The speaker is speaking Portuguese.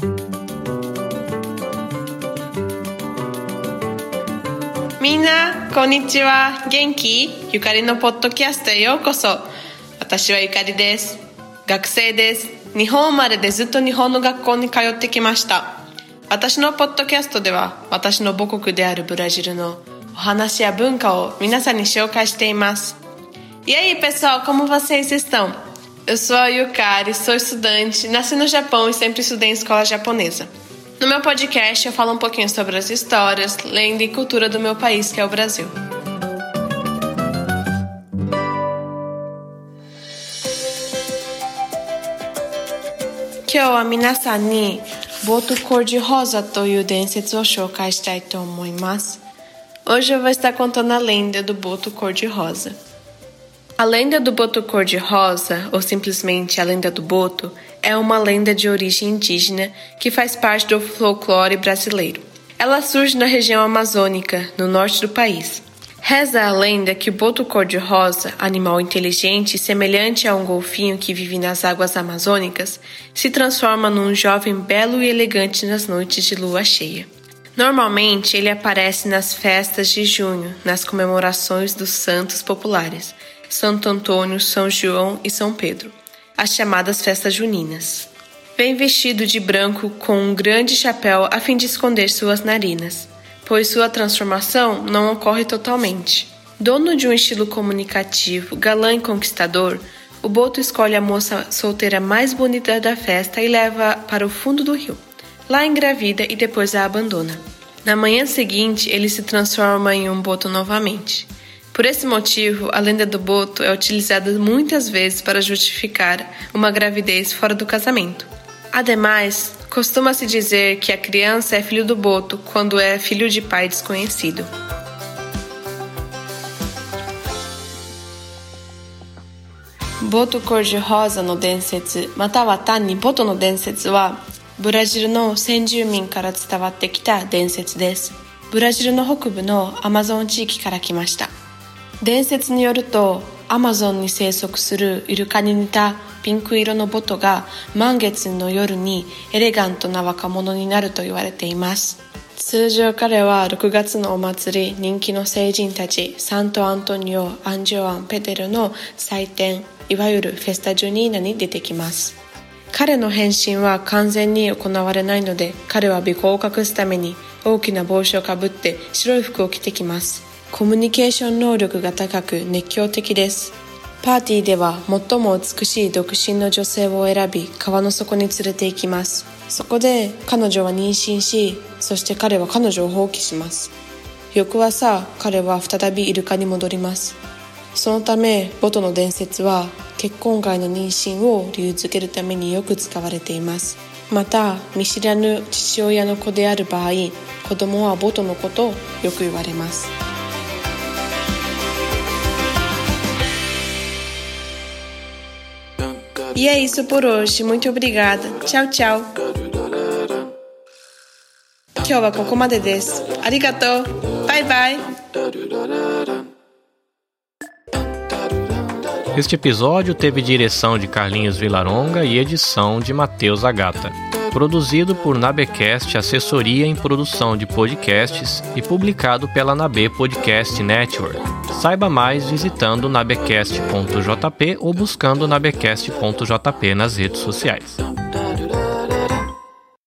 みんなこんにちは。元気？ゆかりのポッドキャストへようこそ。私はゆかりです。学生です。日本生まれでずっと日本の学校に通ってきました。私のポッドキャストでは私の母国であるブラジルのお話や文化を皆さんに紹介しています。E aí pessoal, como vocês estão? Eu sou a Yukari, sou estudante, nasci no Japão e sempre estudei em escola japonesa. No meu podcast eu falo um pouquinho sobre as histórias, lenda e cultura do meu país, que é o Brasil. Kyo wa ni boto cor-de-rosa toyu densetsu o shoukai shitai to omoimasu. Hoje eu vou estar contando a lenda do boto cor-de-rosa. A lenda do boto cor-de-rosa, ou simplesmente a lenda do boto, é uma lenda de origem indígena que faz parte do folclore brasileiro. Ela surge na região amazônica, no norte do país. Reza a lenda que o boto cor-de-rosa, animal inteligente semelhante a um golfinho que vive nas águas amazônicas, se transforma num jovem belo e elegante nas noites de lua cheia. Normalmente, ele aparece nas festas de junho, nas comemorações dos santos populares, Santo Antônio, São João e São Pedro, as chamadas festas juninas. Vem vestido de branco com um grande chapéu a fim de esconder suas narinas, pois sua transformação não ocorre totalmente. Dono de um estilo comunicativo, galã e conquistador, o Boto escolhe a moça solteira mais bonita da festa e leva para o fundo do rio. Lá engravida e depois a abandona. Na manhã seguinte, ele se transforma em um boto novamente. Por esse motivo, a lenda do boto é utilizada muitas vezes para justificar uma gravidez fora do casamento. Ademais, costuma-se dizer que a criança é filho do boto quando é filho de pai desconhecido. Boto cor-de-rosa の伝説または単にボトの伝説はブラジルの先住民から伝わってきた伝説ですブラジルの北部のアマゾン地域から来ました 伝説によるとアマゾンに生息するイルカに似たピンク色のボトが満月の夜にエレガントな若者になると言われています。通常彼は6月のお祭り人気の聖人たちサントアントニオアンジョアンペテルの祭典いわゆるフェスタジュニーナに出てきます。彼の変身は完全に行われないので彼は尾行を隠すために大きな帽子をかぶって白い服を着てきます。コミュニケーション能力が高く熱狂的です。パーティーでは最も美しい独身の女性を選び川の底に連れて行きます。そこで彼女は妊娠しそして彼は彼女を放棄します。翌朝彼は再びイルカに戻ります。そのためボトの伝説は結婚外の妊娠を理由づけるためによく使われています。また見知らぬ父親の子である場合子供はボトの子とよく言われます。E é isso por hoje. Muito obrigada. Tchau, tchau. Kyowa kokoma desu. Arigatou. Bye bye. Este episódio teve direção de Carlinhos Vilaronga e edição de Matheus Agata. Produzido por Nabecast Assessoria em Produção de Podcasts e publicado pela Nabe Podcast Network. Saiba mais visitando nabecast.jp ou buscando nabecast.jp nas redes sociais.